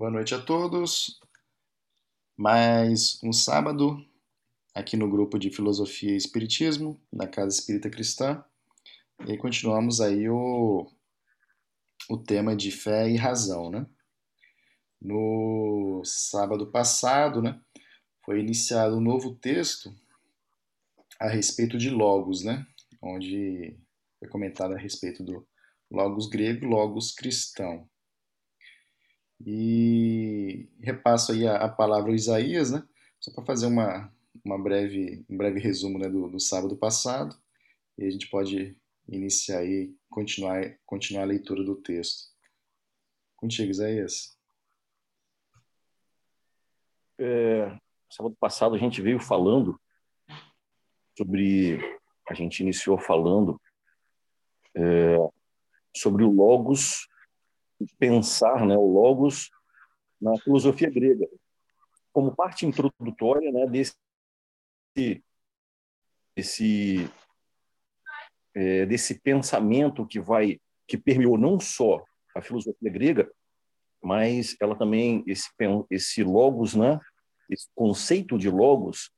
Boa noite a todos. Mais um sábado aqui no grupo de Filosofia e Espiritismo da Casa Espírita Cristã. E continuamos aí o, o tema de fé e razão, né? No sábado passado, né, foi iniciado um novo texto a respeito de logos, né? Onde foi comentado a respeito do logos grego e logos cristão. E repasso aí a, a palavra ao Isaías, né? Só para fazer uma, uma breve, um breve resumo né, do, do sábado passado. E a gente pode iniciar aí, continuar, continuar a leitura do texto. Contigo, Isaías. É, sábado passado a gente veio falando sobre. A gente iniciou falando é, sobre o Logos pensar né, o logos na filosofia grega, como parte introdutória né, desse, desse, é, desse pensamento que vai que permeou não só a filosofia grega, mas ela também esse esse logos, né, esse conceito de logos,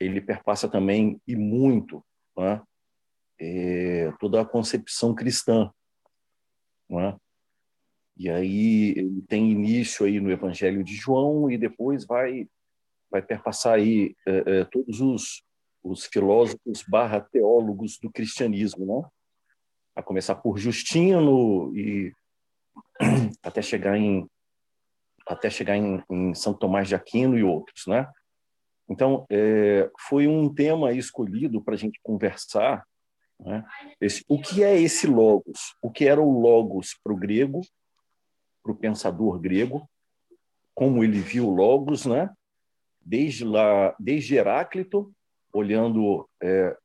ele perpassa também e muito, né, é, toda a concepção cristã, né? E aí tem início aí no Evangelho de João e depois vai vai perpassar aí é, é, todos os, os filósofos barra teólogos do cristianismo, né? A começar por Justino e até chegar em até chegar em, em São Tomás de Aquino e outros, né? Então é, foi um tema escolhido para a gente conversar, né? Esse, o que é esse logos? O que era o logos para o grego para o pensador grego, como ele viu Logos, né? desde, lá, desde Heráclito, olhando é,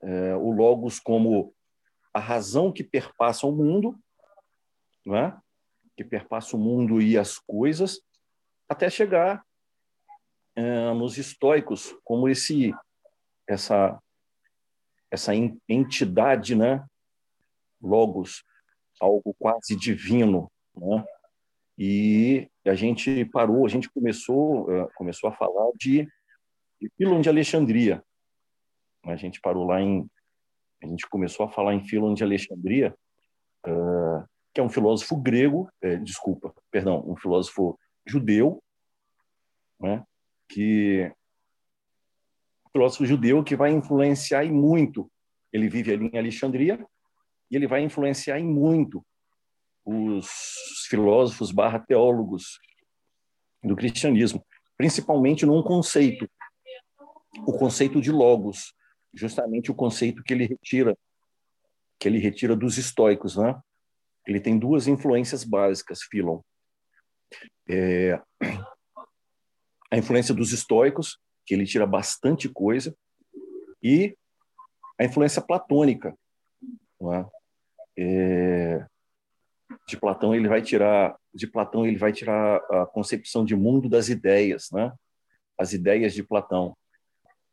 é, o Logos como a razão que perpassa o mundo, né? que perpassa o mundo e as coisas, até chegar é, nos estoicos como esse essa essa entidade, né? Logos, algo quase divino, né? E a gente parou, a gente começou, eh, começou a falar de, de Filon de Alexandria. A gente parou lá em, a gente começou a falar em Filon de Alexandria, uh, que é um filósofo grego, é, desculpa, perdão, um filósofo judeu, né? Que filósofo judeu que vai influenciar e muito. Ele vive ali em Alexandria e ele vai influenciar em muito os filósofos barra teólogos do cristianismo, principalmente num conceito, o conceito de logos, justamente o conceito que ele retira que ele retira dos estoicos, né? Ele tem duas influências básicas, Philon. É, a influência dos estoicos, que ele tira bastante coisa, e a influência platônica, é? É, de Platão ele vai tirar de Platão ele vai tirar a concepção de mundo das ideias, né? As ideias de Platão.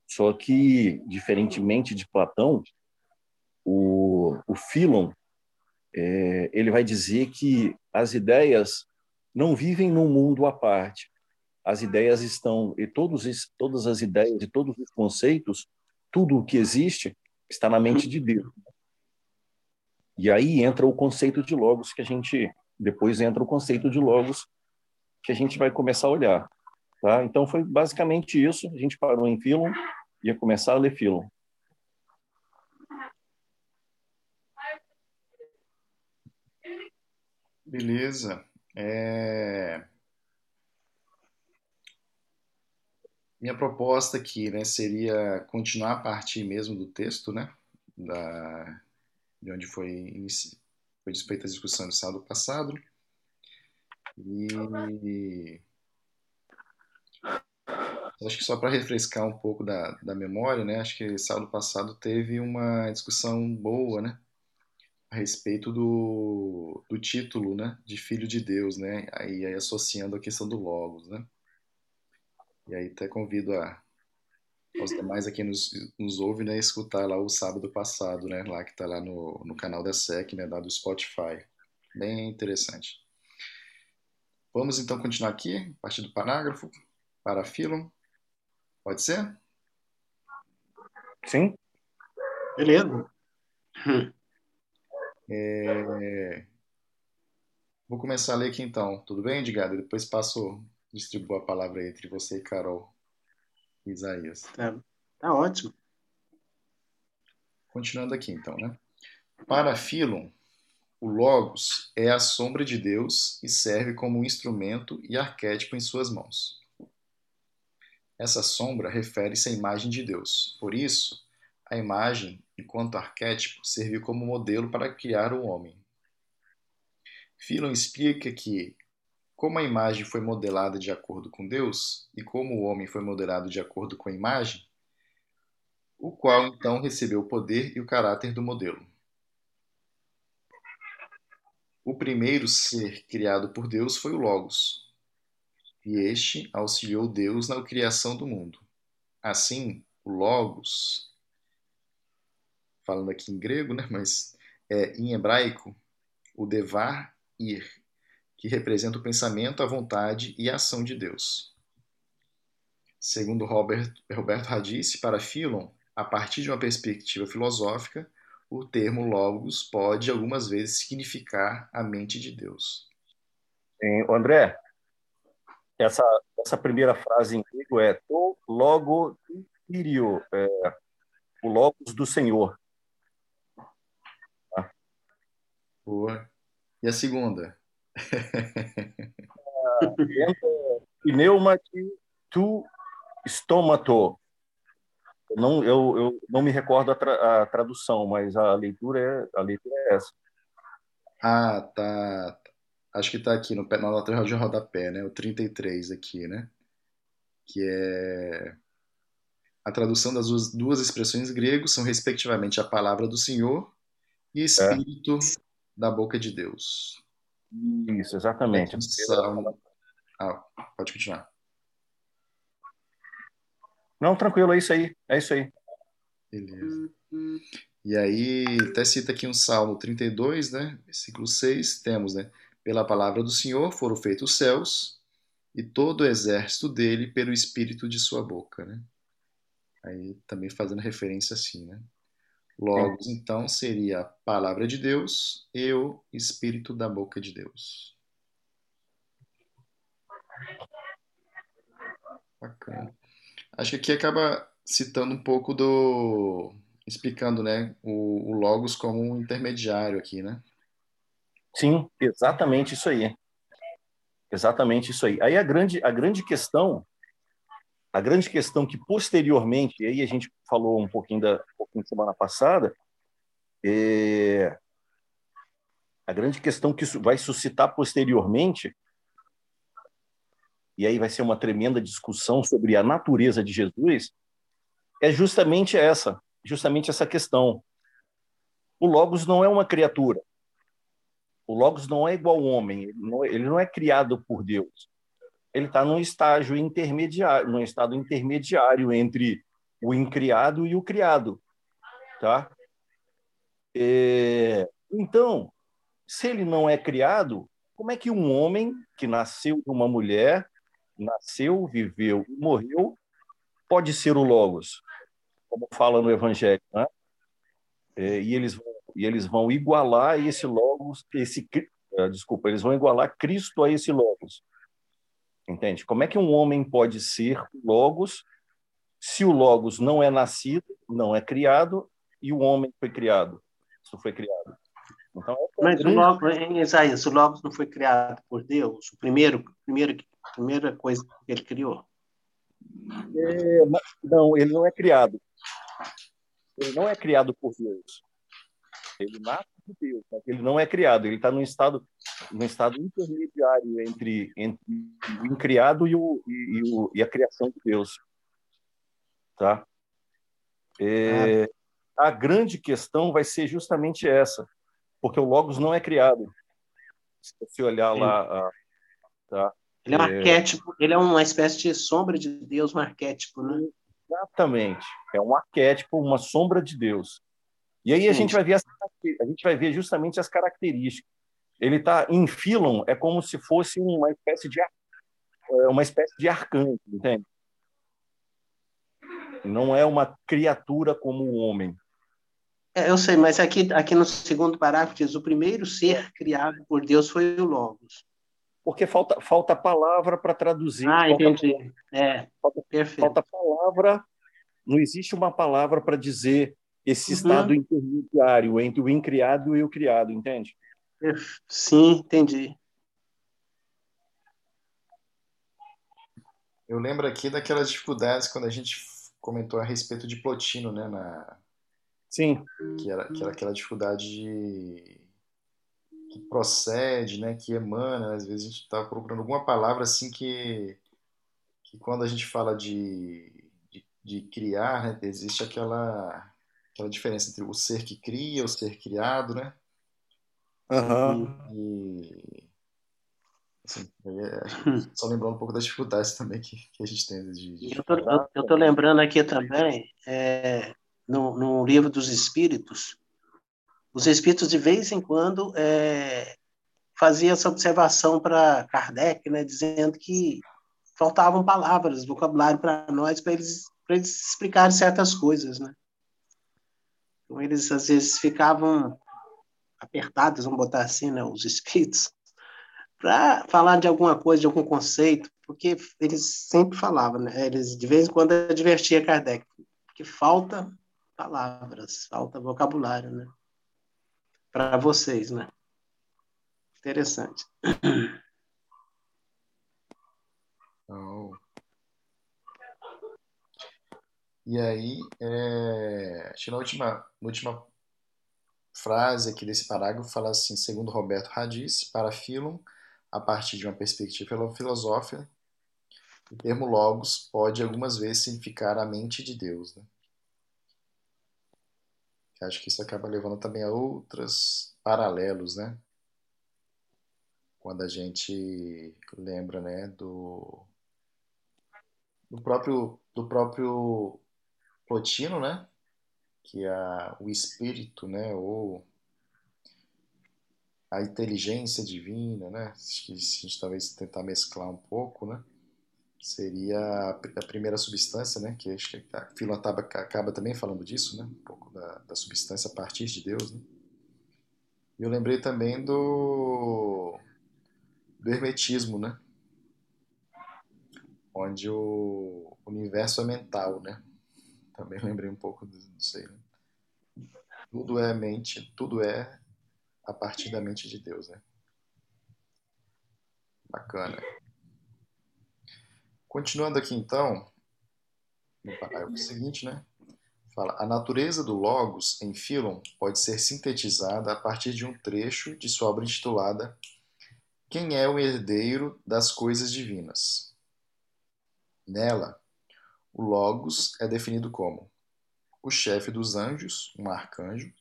Só que diferentemente de Platão, o, o Philon é, ele vai dizer que as ideias não vivem num mundo à parte. As ideias estão e todos todas as ideias e todos os conceitos, tudo o que existe está na mente de Deus. E aí entra o conceito de logos que a gente depois entra o conceito de logos que a gente vai começar a olhar, tá? Então foi basicamente isso. A gente parou em Philon, ia começar a ler Philon. Beleza. É... Minha proposta aqui, né, seria continuar a partir mesmo do texto, né, da de onde foi, foi desfeita a discussão no sábado passado. E acho que só para refrescar um pouco da, da memória, né? Acho que sábado passado teve uma discussão boa, né? A respeito do, do título, né? De Filho de Deus, né? Aí, aí associando a questão do Logos, né? E aí até convido a, os demais aqui nos, nos ouve, né, escutar lá o sábado passado, né, lá que está lá no, no canal da SEC, né, da do Spotify. Bem interessante. Vamos então continuar aqui, a partir do parágrafo, para Filon. Pode ser? Sim. Beleza. É... Vou começar a ler aqui então, tudo bem, Edgar? Depois passo, distribuo a palavra entre você e Carol Isaías. Tá, tá ótimo. Continuando aqui então, né? Para Filon, o Logos é a sombra de Deus e serve como um instrumento e arquétipo em suas mãos. Essa sombra refere-se à imagem de Deus. Por isso, a imagem, enquanto arquétipo, serviu como modelo para criar o homem. Philon explica que, como a imagem foi modelada de acordo com Deus e como o homem foi modelado de acordo com a imagem, o qual então recebeu o poder e o caráter do modelo. O primeiro ser criado por Deus foi o Logos, e este auxiliou Deus na criação do mundo. Assim, o Logos, falando aqui em grego, né, mas é, em hebraico, o Devar Ir, que representa o pensamento, a vontade e a ação de Deus. Segundo Robert, Roberto Radice, para Philon, a partir de uma perspectiva filosófica, o termo logos pode algumas vezes significar a mente de Deus. André, essa, essa primeira frase em grego é to logo Kyrio, é, o logos do Senhor. Boa. E a segunda? Pneuma tu stomato não, eu, eu não me recordo a, tra, a, tradução, mas a leitura é, a leitura é essa. Ah, tá. Acho que está aqui no, na nota de rodapé, né? O 33 aqui, né? Que é... A tradução das duas, duas expressões gregas são, respectivamente, a palavra do Senhor e Espírito é. da boca de Deus. Isso, exatamente. Ah, pode continuar. Não, tranquilo, é isso aí. É isso aí. Beleza. E aí, até cita aqui um Salmo 32, né? Versículo 6, temos, né? Pela palavra do Senhor foram feitos os céus e todo o exército dele pelo espírito de sua boca, né? Aí também fazendo referência assim, né? Logo, então, seria a palavra de Deus e o espírito da boca de Deus. Bacana. Acho que aqui acaba citando um pouco do. explicando né, o, o Logos como um intermediário aqui, né? Sim, exatamente isso aí. Exatamente isso aí. Aí a grande, a grande questão, a grande questão que posteriormente, e aí a gente falou um pouquinho da um pouquinho semana passada, é, a grande questão que vai suscitar posteriormente e aí vai ser uma tremenda discussão sobre a natureza de Jesus, é justamente essa, justamente essa questão. O Logos não é uma criatura. O Logos não é igual ao homem, ele não é, ele não é criado por Deus. Ele está num estágio intermediário, num estado intermediário entre o incriado e o criado, tá? É... Então, se ele não é criado, como é que um homem que nasceu de uma mulher nasceu, viveu e morreu, pode ser o Logos, como fala no Evangelho, né? É, e eles vão, e eles vão igualar esse Logos, esse uh, desculpa, eles vão igualar Cristo a esse Logos. Entende? Como é que um homem pode ser Logos se o Logos não é nascido, não é criado e o homem foi criado? Isso foi criado. Então, é Mas grande... o Logos, em Isaías, o Logos não foi criado por Deus? O primeiro, primeiro primeira coisa que ele criou? É, não, ele não é criado. Ele não é criado por Deus. Ele nasce de Deus, mas ele não é criado. Ele está num estado, num estado intermediário entre, entre o incriado e, o, e, o, e a criação de Deus. Tá? É, ah. A grande questão vai ser justamente essa, porque o Logos não é criado. Se você olhar Sim. lá, tá? Ele é um é... arquétipo, ele é uma espécie de sombra de Deus, um arquétipo, né? Exatamente. É um arquétipo, uma sombra de Deus. E aí a gente vai ver as, a gente vai ver justamente as características. Ele está em Philon, é como se fosse uma espécie de é, uma espécie de arcanjo, entende? Não é uma criatura como o homem. É, eu sei, mas aqui, aqui no segundo parágrafo diz: o primeiro ser criado por Deus foi o Logos. Porque falta, falta palavra para traduzir. Ah, falta, entendi. É, falta, perfeito. Falta palavra, não existe uma palavra para dizer esse uhum. estado intermediário entre o incriado e o criado, entende? Sim, entendi. Eu lembro aqui daquelas dificuldades quando a gente comentou a respeito de Plotino, né? Na... Sim. Que era, que era aquela dificuldade de... que procede, né? Que emana. Às vezes a gente estava procurando alguma palavra assim que, que quando a gente fala de, de, de criar, né? existe aquela, aquela diferença entre o ser que cria, o ser criado, né? Uhum. E Assim, é, só lembrando um pouco das dificuldades também que, que a gente tem de. de eu, tô, eu, eu tô lembrando aqui também, é, no, no livro dos Espíritos, os Espíritos de vez em quando é, faziam essa observação para Kardec, né, dizendo que faltavam palavras, vocabulário para nós, para eles, eles explicarem certas coisas, né? Então, eles às vezes ficavam apertados, vamos botar assim, né, os espíritos, para falar de alguma coisa, de algum conceito, porque eles sempre falavam, né? Eles de vez em quando advertia Kardec, que falta palavras, falta vocabulário, né? Para vocês, né? Interessante. Oh. E aí, é, acho que na última, última frase aqui desse parágrafo fala assim, segundo Roberto Radice, para Philon, a partir de uma perspectiva filosófica, o termo logos pode algumas vezes significar a mente de Deus. Né? Acho que isso acaba levando também a outros paralelos, né? Quando a gente lembra, né, do, do próprio do próprio Plotino, né? Que é o espírito, né, ou a inteligência divina, né? Que se a gente talvez tentar mesclar um pouco, né? Seria a primeira substância, né? Que acho que a Filantaba acaba também falando disso, né? Um pouco da, da substância a partir de Deus, né? E eu lembrei também do, do hermetismo, né? Onde o universo é mental, né? Também lembrei um pouco disso aí. Né? Tudo é mente, tudo é a partir da mente de Deus, né? Bacana. Continuando aqui então, no parágrafo seguinte, né? Fala, a natureza do Logos em Philon pode ser sintetizada a partir de um trecho de sua obra intitulada Quem é o herdeiro das coisas divinas? Nela, o Logos é definido como o chefe dos anjos, um arcanjo,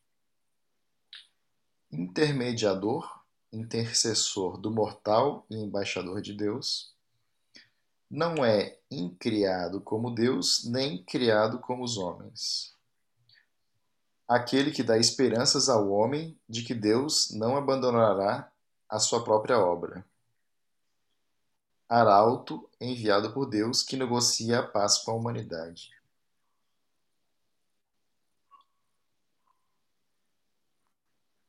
intermediador, intercessor do mortal e embaixador de Deus, não é incriado como Deus, nem criado como os homens. Aquele que dá esperanças ao homem de que Deus não abandonará a sua própria obra. Arauto, enviado por Deus, que negocia a paz com a humanidade.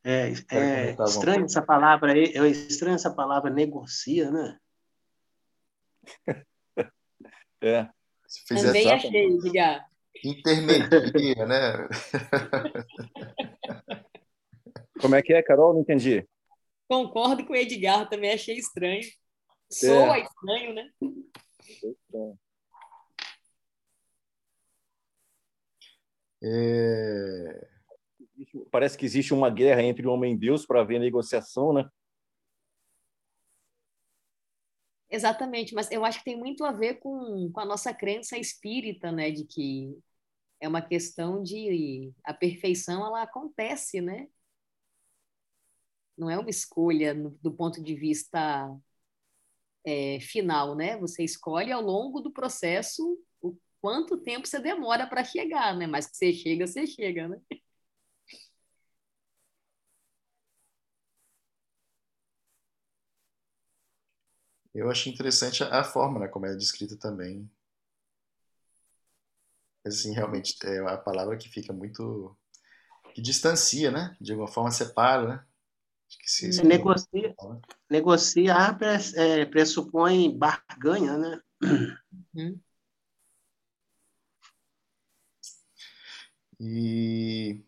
É, é estranho essa palavra aí, é estranho essa palavra negocia, né? é. Se fizer Também achei, diga. Intermedia, né? Como é que é, Carol? Não entendi. Concordo com o Edgar, também achei estranho. Soa é. estranho, né? É parece que existe uma guerra entre o homem e Deus para haver negociação, né? Exatamente, mas eu acho que tem muito a ver com, com a nossa crença espírita, né, de que é uma questão de a perfeição ela acontece, né? Não é uma escolha no, do ponto de vista é, final, né? Você escolhe ao longo do processo o quanto tempo você demora para chegar, né? Mas que você chega, você chega, né? Eu achei interessante a, a forma né, como é descrita também. Assim, realmente, é a palavra que fica muito... que distancia, né? De alguma forma separa, né? Se, se negocia, negociar é, pressupõe barganha, né? Uhum. E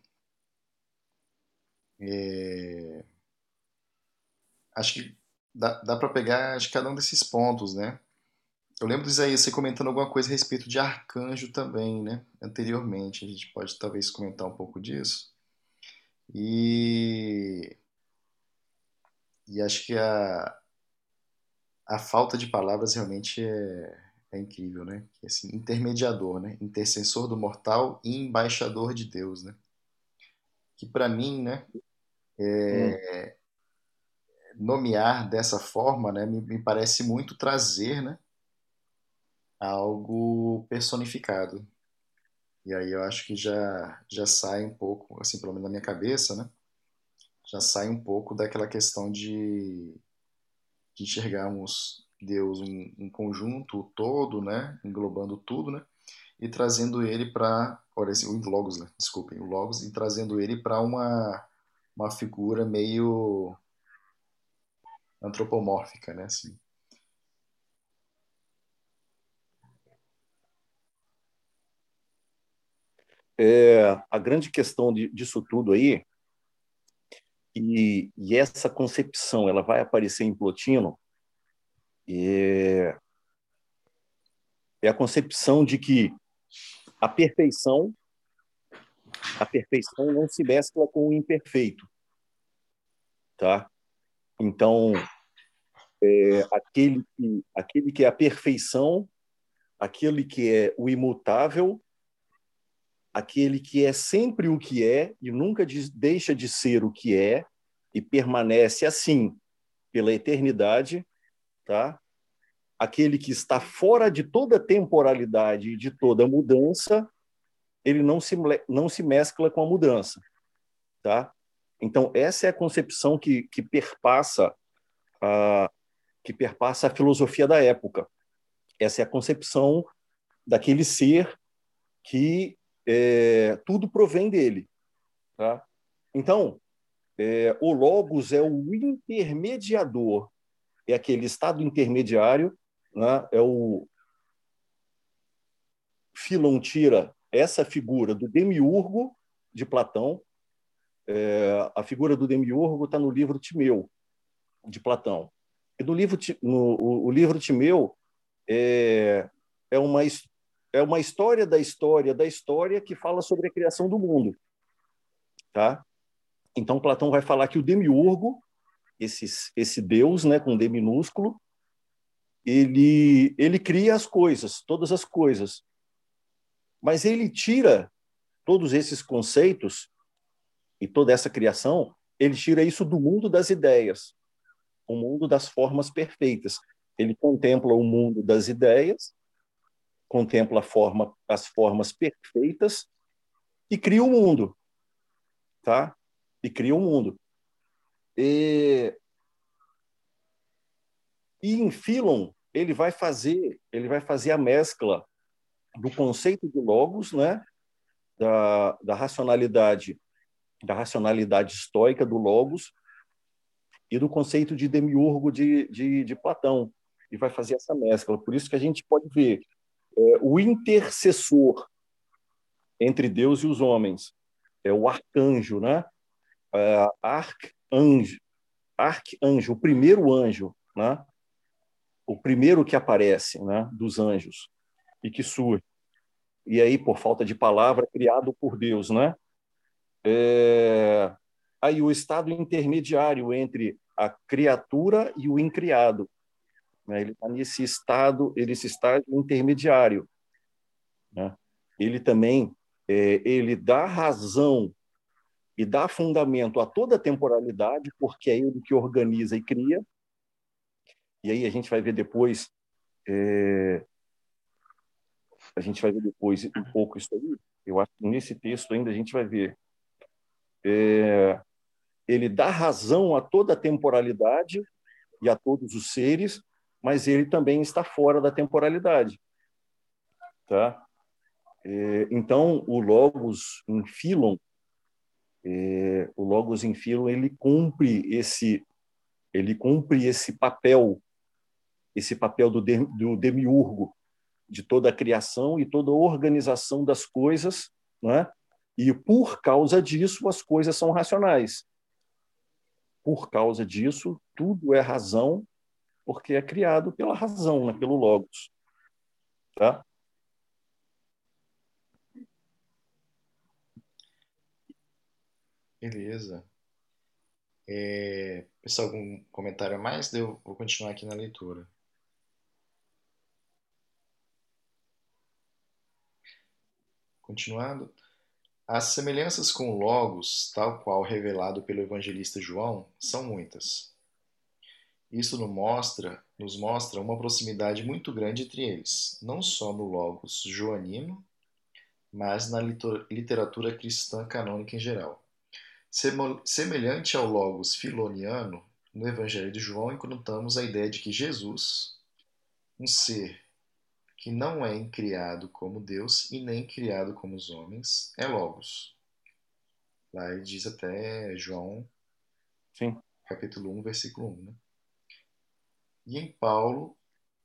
é, acho que dá, dá para pegar acho, cada um desses pontos, né? Eu lembro do Isaías você comentando alguma coisa a respeito de arcanjo também, né? Anteriormente, a gente pode talvez comentar um pouco disso. E, e acho que a, a falta de palavras realmente é, é incrível, né? Assim, intermediador, né? Intercessor do mortal e embaixador de Deus, né? Que para mim, né? É, hum. Nomear dessa forma, né? Me, me, parece muito trazer, né? Algo personificado. E aí eu acho que já já sai um pouco, assim, pelo menos na minha cabeça, né? Já sai um pouco daquela questão de, de enxergarmos Deus um, um conjunto todo, né, englobando tudo, né, e trazendo ele para, o Logos, né, desculpem, o Logos, e trazendo ele para uma, uma figura meio antropomórfica, né, assim. É, a grande questão de, disso tudo aí, e, e essa concepção ela vai aparecer em Plotino, é, é a concepção de que a perfeição a perfeição não se mescla com o imperfeito, tá? Então, é, aquele que aquele que é a perfeição, aquele que é o imutável, aquele que é sempre o que é e nunca deixa de ser o que é e permanece assim pela eternidade, tá? Aquele que está fora de toda temporalidade e de toda mudança, ele não se, não se mescla com a mudança, tá? Então essa é a concepção que, que perpassa a que perpassa a filosofia da época. Essa é a concepção daquele ser que é, tudo provém dele, tá? Então é, o logos é o intermediador é aquele estado intermediário, né? é o Filon tira essa figura do demiurgo de Platão. É, a figura do demiurgo está no livro Timeu de Platão. E no livro no o, o livro Timeu é, é uma é uma história da história da história que fala sobre a criação do mundo, tá? Então Platão vai falar que o demiurgo esse, esse Deus, né, com D minúsculo, ele, ele cria as coisas, todas as coisas. Mas ele tira todos esses conceitos e toda essa criação, ele tira isso do mundo das ideias, o mundo das formas perfeitas. Ele contempla o mundo das ideias, contempla forma, as formas perfeitas e cria o mundo, tá? E cria o mundo. E, e em Philon ele vai fazer ele vai fazer a mescla do conceito de logos, né, da, da racionalidade da racionalidade estoica do logos e do conceito de demiurgo de, de, de Platão e vai fazer essa mescla. Por isso que a gente pode ver é, o intercessor entre Deus e os homens é o arcanjo, né? É, arc anjo, arcanjo, o primeiro anjo, né? o primeiro que aparece né? dos anjos e que surge. E aí, por falta de palavra, criado por Deus. Né? É... Aí o estado intermediário entre a criatura e o incriado. Né? Ele está nesse estado, nesse estágio intermediário. Né? Ele também é, ele dá razão e dá fundamento a toda a temporalidade, porque é ele que organiza e cria. E aí a gente vai ver depois, é... a gente vai ver depois um pouco isso aí. Eu acho que nesse texto ainda a gente vai ver. É... Ele dá razão a toda a temporalidade e a todos os seres, mas ele também está fora da temporalidade. Tá? É, então, o Logos em Philon, é, o Logos em ele cumpre esse ele cumpre esse papel esse papel do, de, do demiurgo de toda a criação e toda a organização das coisas, né? E por causa disso as coisas são racionais. Por causa disso tudo é razão, porque é criado pela razão, né? pelo logos, tá? Beleza. É, pessoal, algum comentário a mais? Eu vou continuar aqui na leitura. Continuando. As semelhanças com Logos, tal qual revelado pelo evangelista João, são muitas. Isso nos mostra, nos mostra uma proximidade muito grande entre eles, não só no Logos joanino, mas na literatura cristã canônica em geral. Semelhante ao Logos filoniano, no Evangelho de João encontramos a ideia de que Jesus, um ser que não é criado como Deus e nem criado como os homens, é Logos. Lá ele diz até João, Sim. capítulo 1, versículo 1. Né? E em Paulo,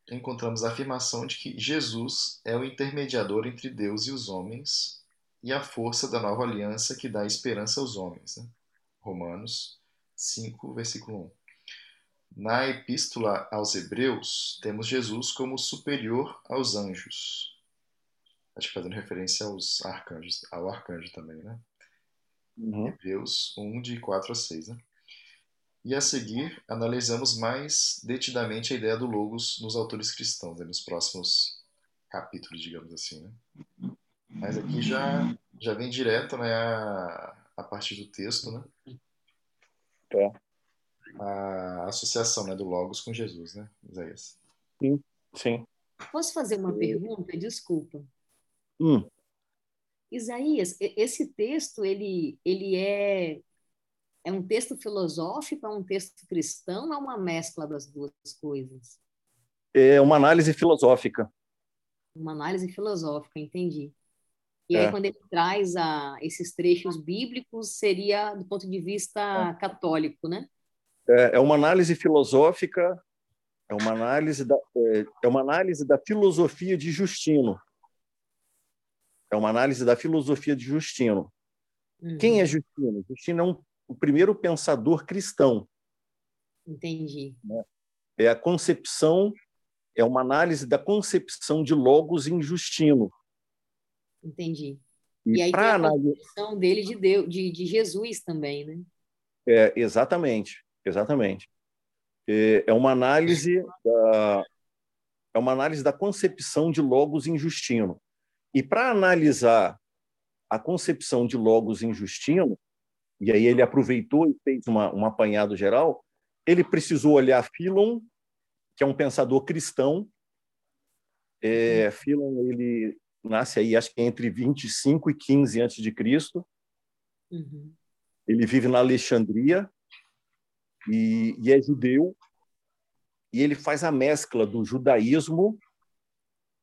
encontramos a afirmação de que Jesus é o intermediador entre Deus e os homens e a força da nova aliança que dá esperança aos homens. Né? Romanos 5, versículo 1. Na Epístola aos Hebreus, temos Jesus como superior aos anjos. Acho que fazendo referência aos arcanjos, ao arcanjo também, né? Uhum. Hebreus 1, de 4 a 6. Né? E a seguir, analisamos mais detidamente a ideia do Logos nos autores cristãos, né? nos próximos capítulos, digamos assim. Né? Mas aqui já, já vem direto né, a, a partir do texto, né? É. A associação né, do Logos com Jesus, né, Isaías? Sim, sim. Posso fazer uma pergunta? Desculpa. Hum. Isaías, esse texto, ele, ele é, é um texto filosófico, é um texto cristão, é uma mescla das duas coisas? É uma análise filosófica. Uma análise filosófica, entendi. E É. aí, quando ele traz a, esses trechos bíblicos, seria do ponto de vista católico, né? É, é uma análise filosófica, é uma análise da, é, é uma análise da filosofia de Justino. É uma análise da filosofia de Justino. Uhum, Quem é Justino? Justino é um, o primeiro pensador cristão. Entendi. É a concepção, é uma análise da concepção de Logos em Justino. Entendi. E, E aí tem a concepção dele de, Deus, de, de Jesus também, né? É, exatamente, exatamente. É, é uma análise da é uma análise da concepção de logos em Justino. E para analisar a concepção de logos em Justino, e aí ele aproveitou e fez uma, um apanhado geral, ele precisou olhar Philon, que é um pensador cristão. É, Philon ele nasce aí acho que entre 25 e 15 antes de Cristo. Uhum. Ele vive na Alexandria e, e é judeu. E ele faz a mescla do judaísmo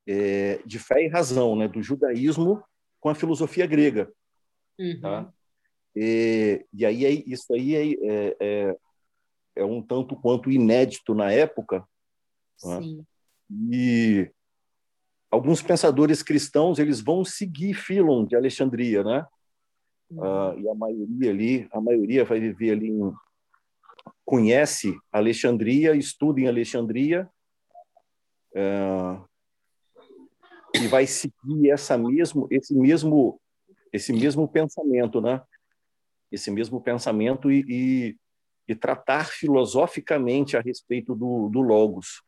é, de fé e razão, né? do judaísmo com a filosofia grega. Uhum. Tá? E, e aí isso aí é, é, é, um tanto quanto inédito na época. Tá? Sim. E alguns pensadores cristãos eles vão seguir Filon de Alexandria, né? Uhum. Ah, e a maioria ali, a maioria vai viver ali em, conhece Alexandria, estuda em Alexandria é, e vai seguir essa mesmo, esse mesmo, esse mesmo pensamento, né? Esse mesmo pensamento e, e, e tratar filosoficamente a respeito do, do logos.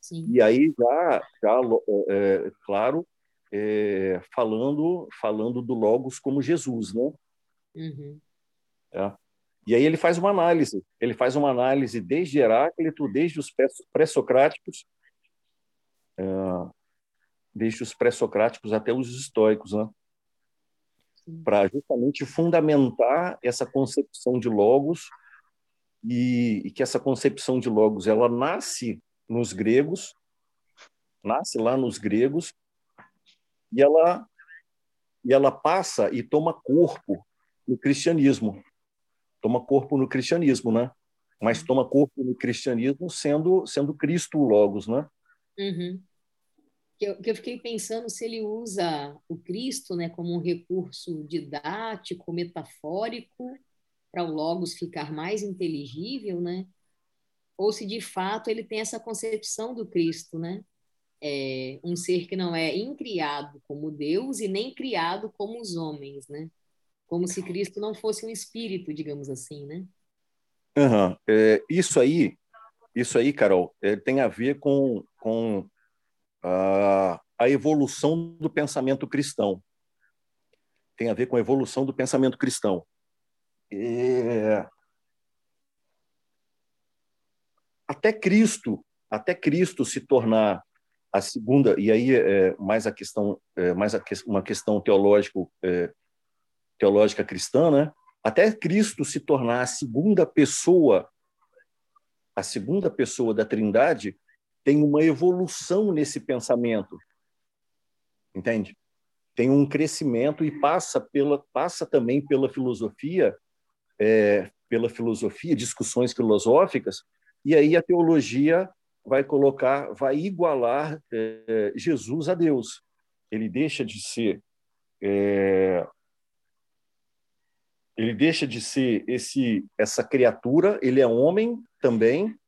Sim. E aí já, já é, claro, é, falando, falando do logos como Jesus, né? Uhum. É. E aí ele faz uma análise. Ele faz uma análise desde Heráclito, desde os pré-socráticos, é, desde os pré-socráticos até os estoicos, né? Para justamente fundamentar essa concepção de logos e, e, que essa concepção de logos ela nasce nos gregos, nasce lá nos gregos, e ela, e ela passa e toma corpo no cristianismo. Toma corpo no cristianismo, né? Mas toma corpo no cristianismo sendo, sendo Cristo Logos, né? Uhum. Que eu, que eu fiquei pensando se ele usa o Cristo né, como um recurso didático, metafórico, para o Logos ficar mais inteligível, né? Ou se de fato ele tem essa concepção do Cristo, né? É um ser que não é incriado como Deus e nem criado como os homens, né? Como se Cristo não fosse um espírito, digamos assim, né? Uhum. É, isso aí, isso aí, Carol, é, tem a ver com, com a, a evolução do pensamento cristão. Tem a ver com a evolução do pensamento cristão. É... Até Cristo, até Cristo se tornar a segunda e aí é mais a questão é, mais a, uma questão teológico é, teológica cristã, né? Até Cristo se tornar a segunda pessoa a segunda pessoa da Trindade tem uma evolução nesse pensamento, entende? Tem um crescimento e passa pela passa também pela filosofia é, pela filosofia, discussões filosóficas, e aí a teologia vai colocar, vai igualar é, Jesus a Deus. Ele deixa de ser é, ele deixa de ser esse essa criatura, ele é homem também,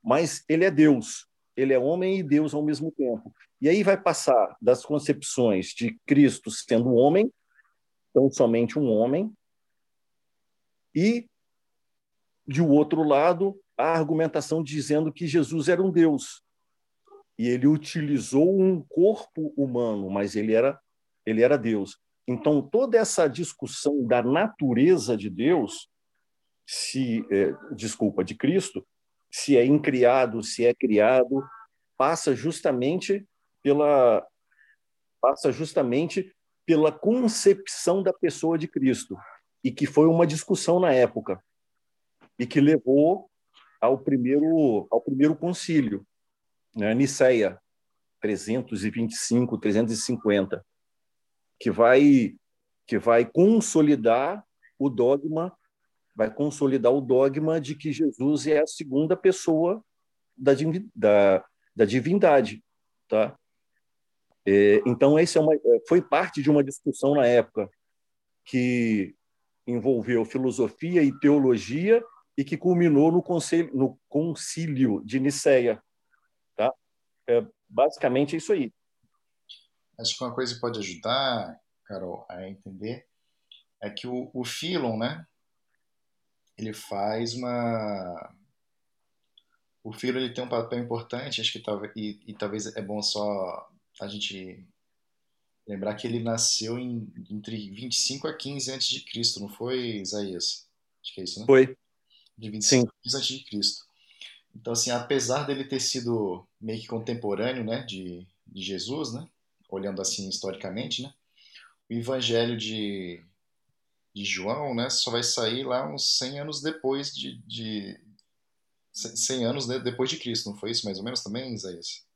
mas ele é Deus. Ele é homem e Deus ao mesmo tempo. E aí vai passar das concepções de Cristo sendo homem, tão somente um homem, e, de outro lado, a argumentação dizendo que Jesus era um Deus. E ele utilizou um corpo humano, mas ele era, ele era Deus. Então, toda essa discussão da natureza de Deus, se é, desculpa, de Cristo, se é incriado, se é criado, passa justamente pela passa justamente pela concepção da pessoa de Cristo e que foi uma discussão na época e que levou ao primeiro ao primeiro concílio, né, Niceia 325, 350, que vai que vai consolidar o dogma, vai consolidar o dogma de que Jesus é a segunda pessoa da, da, da divindade, tá? É, então esse é uma, foi parte de uma discussão na época que envolveu filosofia e teologia e que culminou no, conselho, no concílio de Nicéia. Tá? É basicamente isso aí. Acho que uma coisa pode ajudar, Carol, a entender é que o, o né, ele faz uma... O Philon ele tem um papel importante, acho que talvez, e, e talvez é bom só a gente Lembrar que ele nasceu em, entre 25 a 15 antes de Cristo, não foi, Isaías? Acho que é isso, né? Foi. De 25 a 15 antes de Cristo. Então, assim, apesar dele ter sido meio que contemporâneo, né, de, de Jesus, né, olhando assim historicamente, né, o Evangelho de, de João, né, só vai sair lá uns 100 anos depois de, de 100 anos depois de Cristo, não foi isso mais ou menos também, Isaías?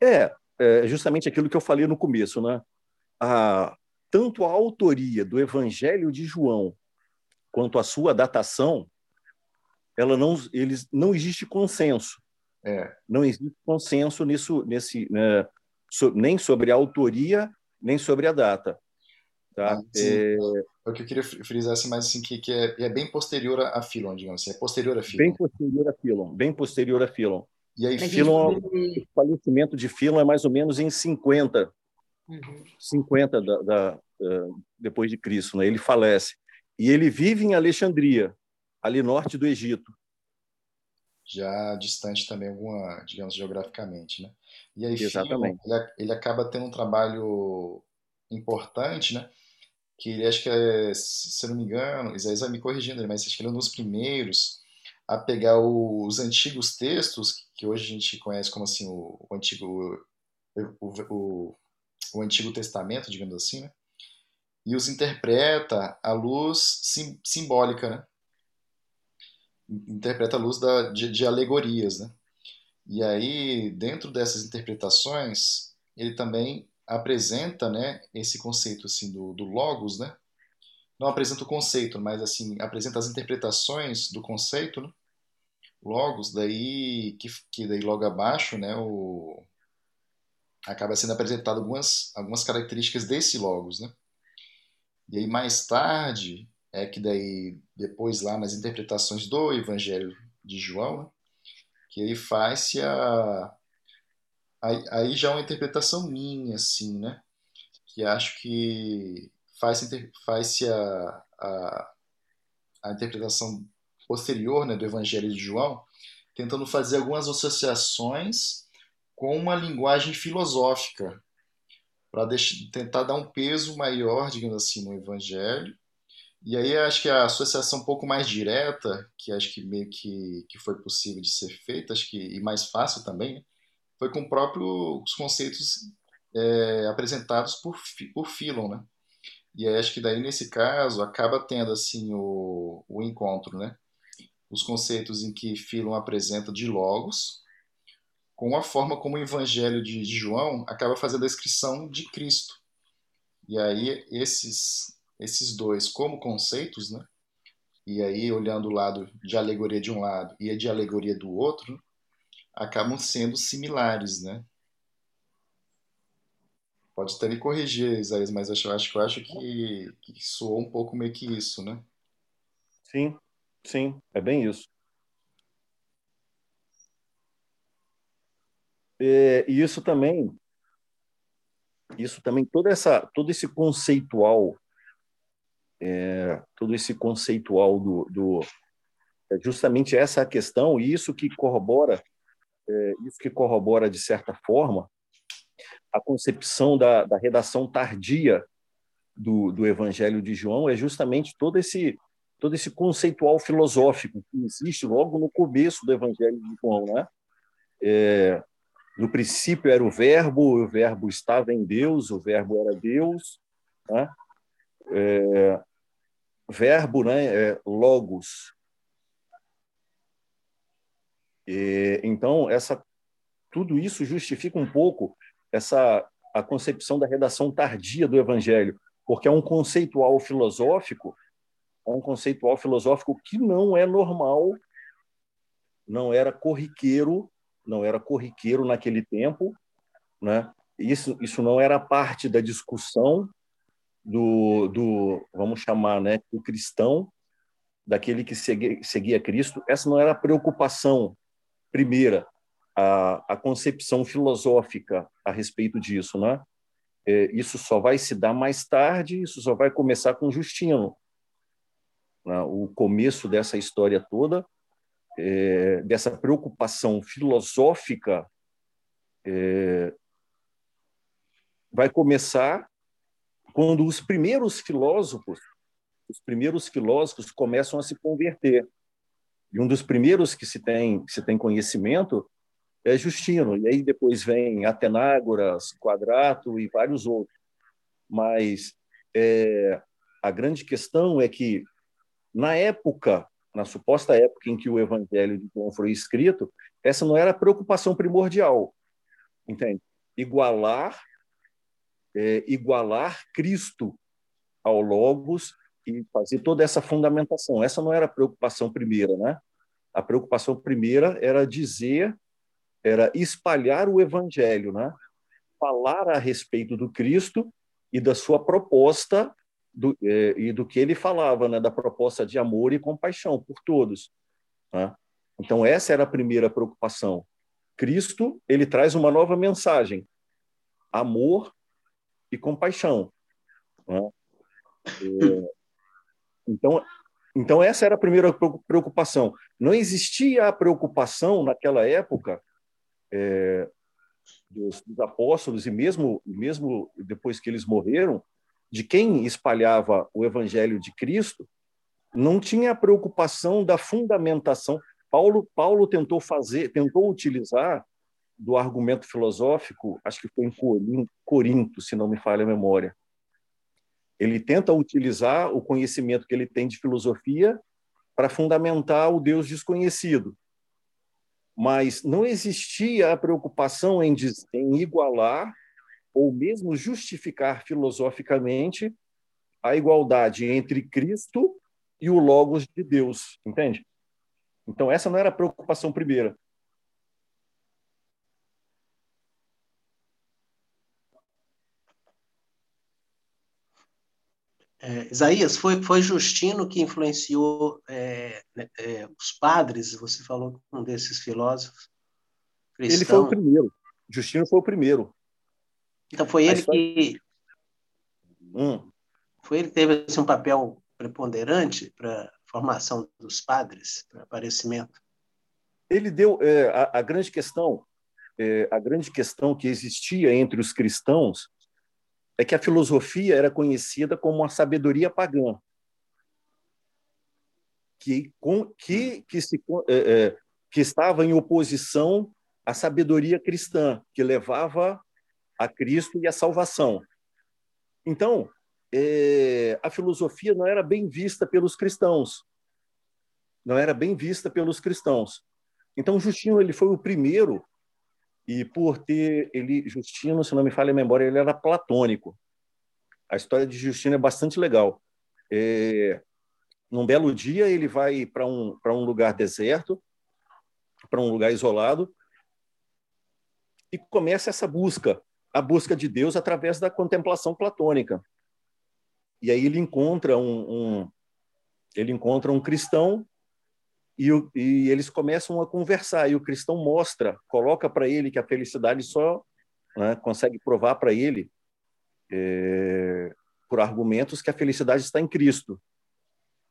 É, é justamente aquilo que eu falei no começo, né? A, tanto a autoria do Evangelho de João quanto a sua datação, ela não, eles, não existe consenso. É. Não existe consenso nisso, nesse, né, so, nem sobre a autoria, nem sobre a data. Tá? Ah, é... é... o que eu queria frisar assim, mas assim, que, que é, é, bem posterior a Philon, digamos assim, é posterior a Philon. Bem posterior a Philon, bem posterior a Philon. E aí, Philon, gente... o falecimento de Philon é mais ou menos em 50, uhum. 50 da, da, depois de Cristo. Né? Ele falece. E ele vive em Alexandria, ali norte do Egito. Já distante também, alguma, digamos, geograficamente. Né? E aí, Exatamente. Philon, ele, ele acaba tendo um trabalho importante, né? Que ele acho que é, se eu não me engano, Isaías vai me corrigindo, mas acho que ele é um dos primeiros a pegar os antigos textos, que hoje a gente conhece como assim o, o antigo o, o, o, Antigo Testamento, digamos assim, né? e os interpreta à luz sim, simbólica, né? interpreta à luz da, de, de, alegorias, né? E aí, dentro dessas interpretações, ele também apresenta, né, esse conceito assim do, do logos, né? Não apresenta o conceito, mas assim apresenta as interpretações do conceito, né? Logos, daí que, que daí logo abaixo, né, o acaba sendo apresentado algumas algumas características desse logos, né? E aí mais tarde é que daí depois lá nas interpretações do Evangelho de João, né, que aí faz-se a aí, aí já é uma interpretação minha assim, né? Que acho que faz-se faz a, a, a interpretação posterior né, do Evangelho de João, tentando fazer algumas associações com uma linguagem filosófica, para tentar dar um peso maior, digamos assim, no Evangelho. E aí acho que a associação um pouco mais direta, que acho que meio que, que foi possível de ser feita, acho que e mais fácil também, né, foi com próprios conceitos é, apresentados por, por Philon, né? E aí acho que daí nesse caso acaba tendo assim o, o encontro, né? Os conceitos em que Philon apresenta de logos, com a forma como o Evangelho de, de João acaba fazendo a descrição de Cristo. E aí esses esses dois como conceitos, né? E aí olhando o lado de alegoria de um lado e de alegoria do outro, acabam sendo similares, né? Pode até me corrigir, Isaías, mas eu acho, eu acho que, que soou um pouco meio que isso, né? Sim, sim, é bem isso. É, e isso também, isso também, toda essa, todo esse conceitual, é, todo esse conceitual do, do é justamente essa questão e isso que corrobora, é, isso que corrobora de certa forma a concepção da, da redação tardia do, do Evangelho de João é justamente todo esse todo esse conceitual filosófico que existe logo no começo do Evangelho de João, né? É, no princípio era o Verbo, o Verbo estava em Deus, o Verbo era Deus, né? É, verbo, né? É, logos. É, então essa tudo isso justifica um pouco essa a concepção da redação tardia do Evangelho, porque é um conceitual filosófico, é um conceitual filosófico que não é normal, não era corriqueiro, não era corriqueiro naquele tempo, né? Isso isso não era parte da discussão do, do vamos chamar, né, do cristão, daquele que seguia, seguia Cristo. Essa não era a preocupação primeira a, a concepção filosófica a respeito disso, né? É, isso só vai se dar mais tarde, isso só vai começar com Justino. Né? O começo dessa história toda, é, dessa preocupação filosófica, é, vai começar quando os primeiros filósofos, os primeiros filósofos começam a se converter. E um dos primeiros que se tem, que se tem conhecimento é Justino, e aí depois vem Atenágoras, Quadrato e vários outros. Mas é, a grande questão é que, na época, na suposta época em que o Evangelho de João foi escrito, essa não era a preocupação primordial, entende? Igualar, é, igualar Cristo ao Logos e fazer toda essa fundamentação. Essa não era a preocupação primeira, né? A preocupação primeira era dizer era espalhar o evangelho, né? falar a respeito do Cristo e da sua proposta do, é, e do que ele falava, né? da proposta de amor e compaixão por todos. Né? Então, essa era a primeira preocupação. Cristo ele traz uma nova mensagem: amor e compaixão. Né? É, então, então, essa era a primeira preocupação. Não existia a preocupação naquela época é, dos, dos, apóstolos e mesmo mesmo depois que eles morreram, de quem espalhava o evangelho de Cristo, não tinha a preocupação da fundamentação. Paulo Paulo tentou fazer, tentou utilizar do argumento filosófico, acho que foi em Corinto, Corinto, se não me falha a memória. Ele tenta utilizar o conhecimento que ele tem de filosofia para fundamentar o Deus desconhecido. mas não existia a preocupação em, em igualar ou mesmo justificar filosoficamente a igualdade entre Cristo e o Logos de Deus, entende? Então, essa não era a preocupação primeira. É, Isaías, foi, foi Justino que influenciou é, né, é, os padres, você falou um desses filósofos cristãos. Ele foi o primeiro. Justino foi o primeiro. Então foi ele que... Hum. Foi ele que teve assim, um papel preponderante para a formação dos padres, para aparecimento? Ele deu é, a, a, grande questão, é, a grande questão que existia entre os cristãos é que a filosofia era conhecida como uma sabedoria pagã, que, com, que, que, se, é, é, que estava em oposição à sabedoria cristã, que levava a Cristo e a salvação. Então, é, a filosofia não era bem vista pelos cristãos, não era bem vista pelos cristãos. Então, Justino ele foi o primeiro e por ter ele Justino, se não me falha a memória, ele era platônico. A história de Justino é bastante legal. É, num belo dia ele vai para um para um lugar deserto, para um lugar isolado e começa essa busca, a busca de Deus através da contemplação platônica. E aí ele encontra um, um ele encontra um cristão e, o, e eles começam a conversar. E o cristão mostra, coloca para ele que a felicidade só né, consegue provar para ele, é, por argumentos, que a felicidade está em Cristo.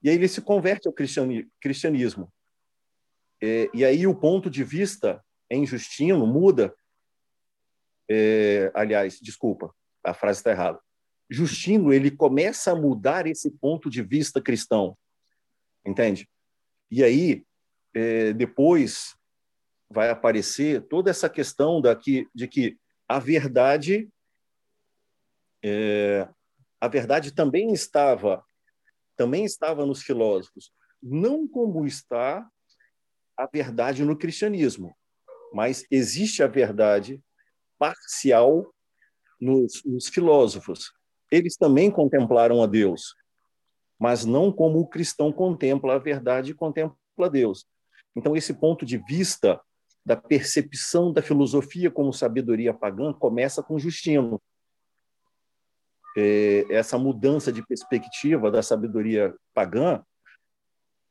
E aí ele se converte ao cristianismo. É, e aí o ponto de vista em Justino muda. É, aliás, desculpa, a frase está errada. Justino ele começa a mudar esse ponto de vista cristão, entende? E aí, é, depois vai aparecer toda essa questão daqui, de que a verdade é, a verdade também estava também estava nos filósofos, não como está a verdade no cristianismo, mas existe a verdade parcial nos, nos filósofos. Eles também contemplaram a Deus, mas não como o cristão contempla a verdade e contempla Deus. Então, esse ponto de vista da percepção da filosofia como sabedoria pagã começa com Justino. É, essa mudança de perspectiva da sabedoria pagã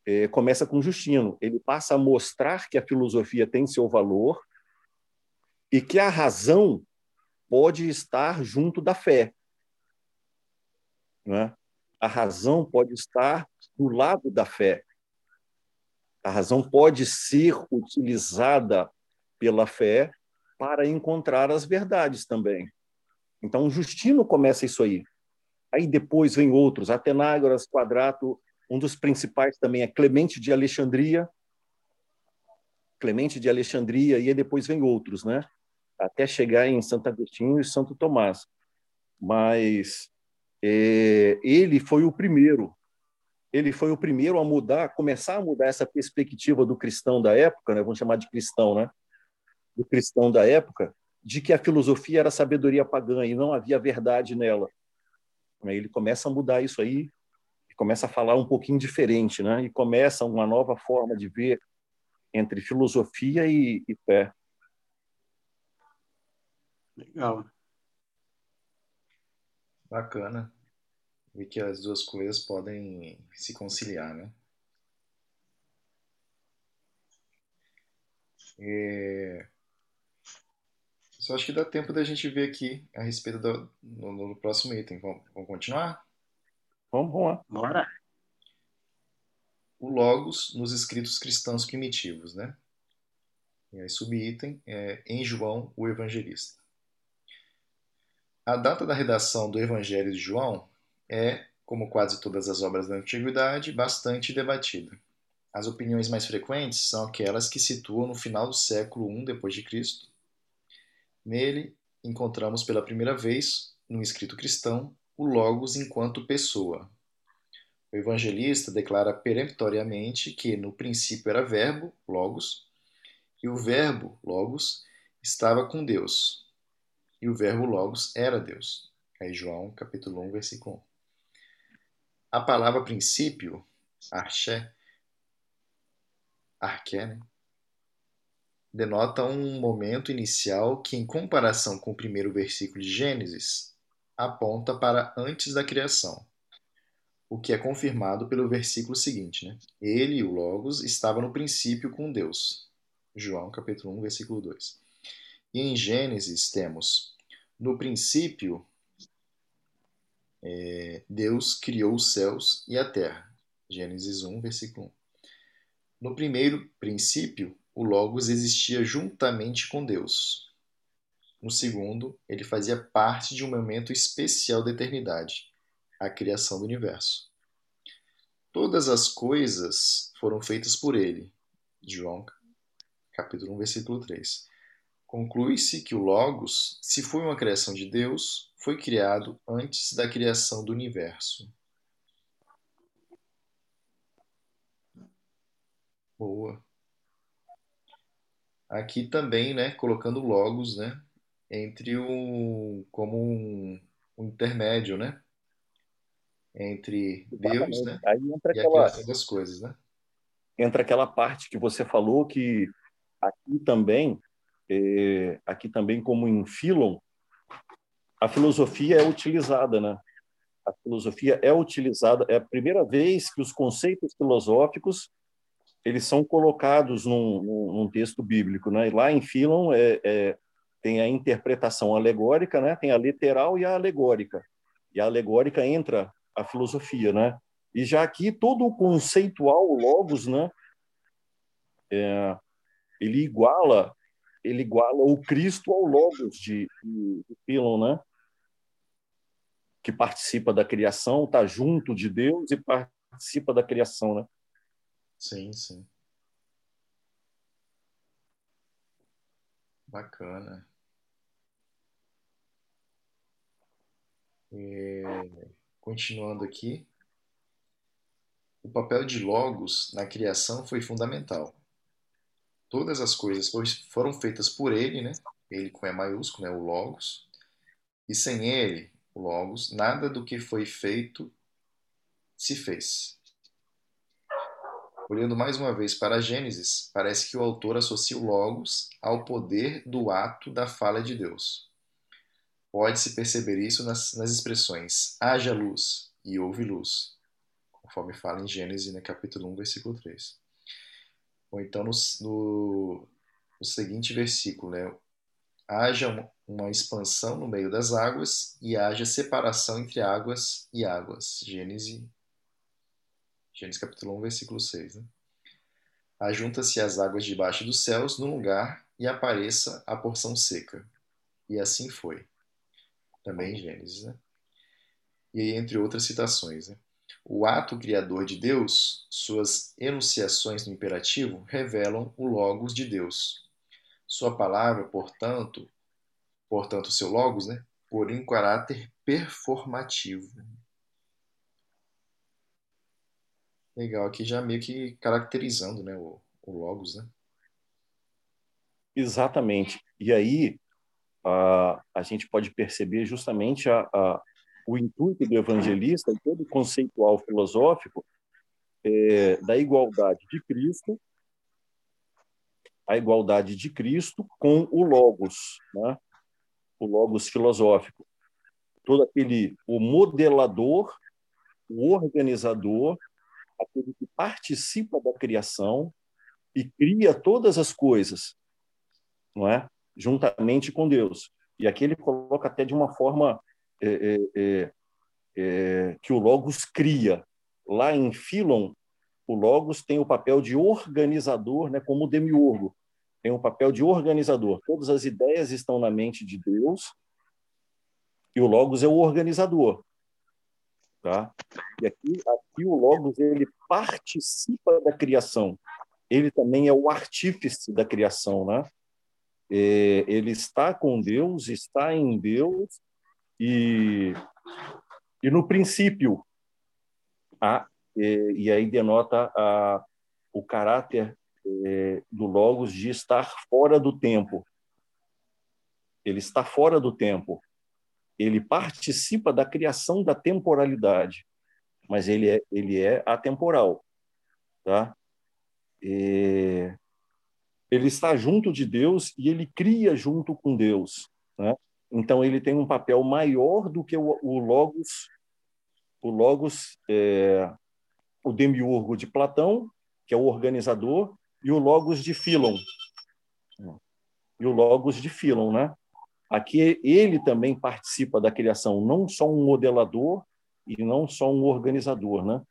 é, começa com Justino. Ele passa a mostrar que a filosofia tem seu valor e que a razão pode estar junto da fé. Né? A razão pode estar do lado da fé. A razão pode ser utilizada pela fé para encontrar as verdades também. Então, Justino começa isso aí. Aí depois vem outros, Atenágoras, Quadrato, um dos principais também é Clemente de Alexandria, Clemente de Alexandria, e aí depois vem outros, né? Até chegar em Santo Agostinho e Santo Tomás. Mas é, ele foi o primeiro. Ele foi o primeiro a mudar, começar a mudar essa perspectiva do cristão da época, né? Vamos chamar de cristão, né? Do cristão da época, de que a filosofia era sabedoria pagã e não havia verdade nela. Ele começa a mudar isso aí, começa a falar um pouquinho diferente, né? E começa uma nova forma de ver entre filosofia e, e fé. Legal. Bacana. E que as duas coisas podem se conciliar, né? É... Só acho que dá tempo da gente ver aqui a respeito do no, no próximo item. Vamos, vamos continuar? Vamos, vamos lá. Bora. O Logos nos escritos cristãos primitivos, né? E aí, subitem é em João, o Evangelista. A data da redação do Evangelho de João é, como quase todas as obras da antiguidade, bastante debatida. As opiniões mais frequentes são aquelas que situam no final do século I d.C. Nele, encontramos pela primeira vez, no escrito cristão, o Logos enquanto pessoa. O evangelista declara peremptoriamente que no princípio era verbo, Logos, E o Verbo, Logos, estava com Deus. E o Verbo Logos era Deus. Aí João, capítulo 1, versículo 1. A palavra princípio, arché, arqué, né? denota um momento inicial que, em comparação com o primeiro versículo de Gênesis, aponta para antes da criação, o que é confirmado pelo versículo seguinte. Né? Ele, o Logos, estava no princípio com Deus. João capítulo 1, versículo 2. E em Gênesis temos, no princípio, é, Deus criou os céus e a terra. Gênesis 1, versículo 1. No primeiro princípio, o Logos existia juntamente com Deus. No segundo, ele fazia parte de um momento especial da eternidade, a criação do universo. Todas as coisas foram feitas por ele. João, capítulo 1, versículo 3. Conclui-se que o Logos, se foi uma criação de Deus, foi criado antes da criação do universo. Boa. Aqui também, né, colocando logos, né, entre o como um, um intermédio, né, entre Deus, né, Aí entra e a aquela, criação das coisas, né? entra aquela parte que você falou que aqui também, é, aqui também como em Philon, a filosofia é utilizada, né? A filosofia é utilizada, é a primeira vez que os conceitos filosóficos eles são colocados num, num, texto bíblico, né? E lá em Philon é, é, tem a interpretação alegórica, né? Tem a literal e a alegórica. E a alegórica entra a filosofia, né? E já aqui todo o conceitual logos, né? É, ele iguala ele iguala o Cristo ao logos de, de, de Philon, né? Que participa da criação, está junto de Deus e participa da criação, né? Sim, sim. Bacana. É, continuando aqui, o papel de Logos na criação foi fundamental. Todas as coisas foram feitas por ele, né? Ele com E maiúsculo, né? O Logos. E sem ele, o Logos, nada do que foi feito se fez. Olhando mais uma vez para Gênesis, parece que o autor associa o Logos ao poder do ato da fala de Deus. Pode-se perceber isso nas, nas expressões haja luz e houve luz, conforme fala em Gênesis, no capítulo 1, versículo 3. Ou então no, no, no seguinte versículo, né? haja uma, expansão no meio das águas e haja separação entre águas e águas. Gênesis Gênesis capítulo 1, versículo 6. Né? Ajunta-se as águas debaixo dos céus num lugar e apareça a porção seca. E assim foi. Também Gênesis. Né? E aí, entre outras citações. Né? O ato criador de Deus, suas enunciações no imperativo, revelam o Logos de Deus. Sua palavra, portanto, portanto, seu Logos, né? por um caráter performativo. Legal, aqui já meio que caracterizando, né, o, o Logos, né? Exatamente. E aí a, a gente pode perceber justamente a, a, o intuito do evangelista e todo o conceitual filosófico é, da igualdade de Cristo, a igualdade de Cristo com o Logos, né? o Logos filosófico. Todo aquele, o modelador, o organizador, aquele que participa da criação e cria todas as coisas, não é? Juntamente com Deus. E aqui ele coloca até de uma forma é, é, é, que o Logos cria. Lá em Philon, o Logos tem o papel de organizador, né, como o demiurgo. Tem o papel de organizador. Todas as ideias estão na mente de Deus e o Logos é o organizador. Tá? E aqui, aqui o Logos ele participa da criação. Ele também é o artífice da criação, né? É, ele está com Deus, está em Deus e, e no princípio a, e, e aí denota a, o caráter é, do Logos de estar fora do tempo. Ele está fora do tempo. Ele participa da criação da temporalidade, mas ele é, ele é atemporal. Tá? Ele está junto de Deus e ele cria junto com Deus. Né? Então, ele tem um papel maior do que o, o Logos, o Logos, é, o demiurgo de Platão, que é o organizador, e o Logos de Filon. E o Logos de Filon, né? Aqui ele também participa da criação, não só um modelador e não só um organizador, né?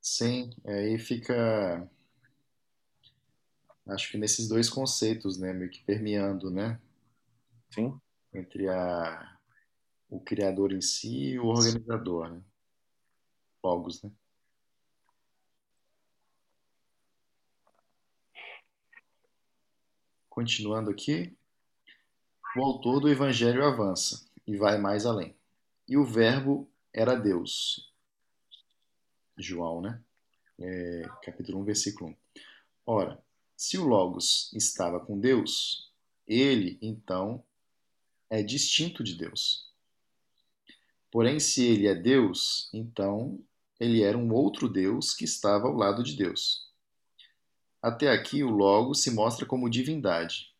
Sim, aí fica, acho que nesses dois conceitos, né, meio que permeando, né, Sim. entre a, o criador em si e o organizador, né, Logos, né. Continuando aqui, o autor do Evangelho avança e vai mais além. E o Verbo era Deus. João, né? É, capítulo 1, versículo 1. Ora, se o Logos estava com Deus, ele, então, é distinto de Deus. Porém, se ele é Deus, então ele era um outro Deus que estava ao lado de Deus. Até aqui, o Logos se mostra como divindade.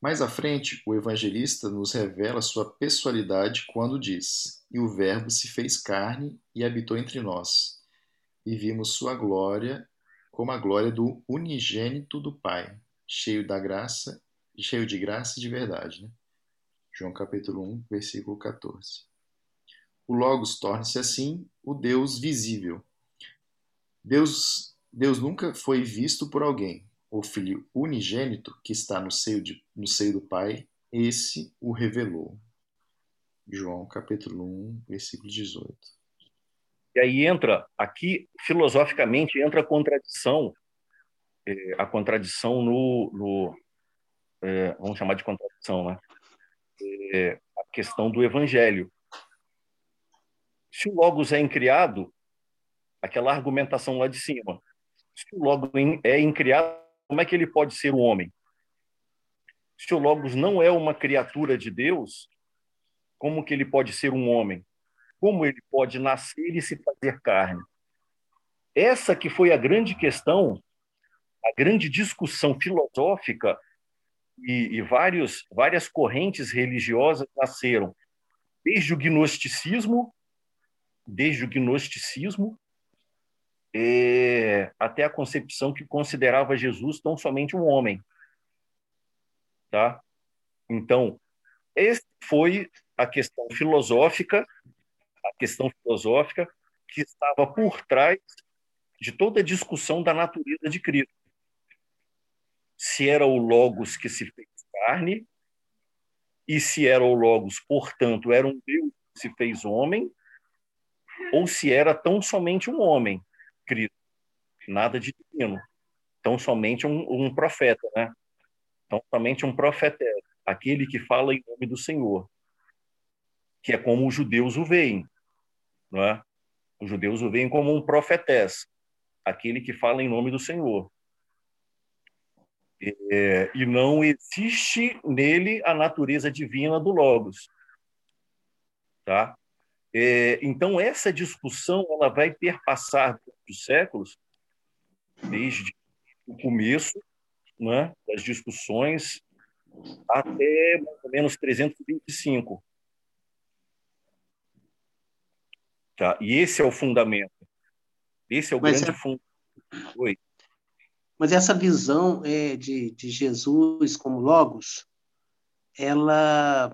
Mais à frente, o evangelista nos revela sua pessoalidade quando diz: E o Verbo se fez carne e habitou entre nós, e vimos sua glória como a glória do unigênito do Pai, cheio da graça, cheio de graça e de verdade. Né? João capítulo 1, versículo 14. O Logos torna-se assim o Deus visível. Deus, Deus nunca foi visto por alguém, o Filho unigênito que está no seio, de, no seio do Pai, esse o revelou. João capítulo 1, versículo 18. E aí entra, aqui, filosoficamente, entra a contradição, é, a contradição no, no é, vamos chamar de contradição, né? É, a questão do evangelho. Se o Logos é incriado, aquela argumentação lá de cima, se o Logos é incriado, como é que ele pode ser um homem? Se o Logos não é uma criatura de Deus, como que ele pode ser um homem? Como ele pode nascer e se fazer carne? Essa que foi a grande questão, a grande discussão filosófica e, e vários, várias correntes religiosas nasceram desde o gnosticismo, desde o gnosticismo é, até a concepção que considerava Jesus tão somente um homem. Tá? Então, essa foi a questão filosófica, a questão filosófica que estava por trás de toda a discussão da natureza de Cristo. Se era o Logos que se fez carne, e se era o Logos, portanto, era um Deus que se fez homem, ou se era tão somente um homem, Cristo. Nada de divino. Tão somente um, um profeta, né? Tão somente um profeta, aquele que fala em nome do Senhor, que é como os judeus o veem, não é? Os judeus o veem como um profetés, aquele que fala em nome do Senhor. É, e não existe nele a natureza divina do Logos. Tá? É, então, essa discussão ela vai perpassar dos séculos, desde o começo né, das discussões até mais ou menos 325. Tá? E esse é o fundamento. Esse é o Mas grande é... fundamento. Oi. Mas essa visão é, de, de Jesus como Logos, ela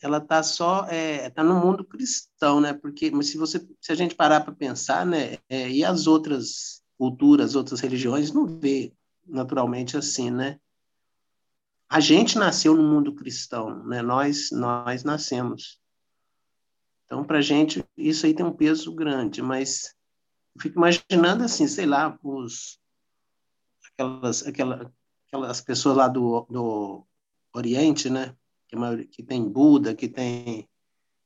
ela está só é, tá no mundo cristão, né? Porque mas se você se a gente parar para pensar, né? É, e as outras culturas, outras religiões não vê naturalmente assim, né? A gente nasceu no mundo cristão, né? Nós nós nascemos. Então para gente isso aí tem um peso grande, mas eu fico imaginando assim, sei lá, os aquelas aquelas aquelas pessoas lá do, do Oriente, né? que, que tem Buda, que tem,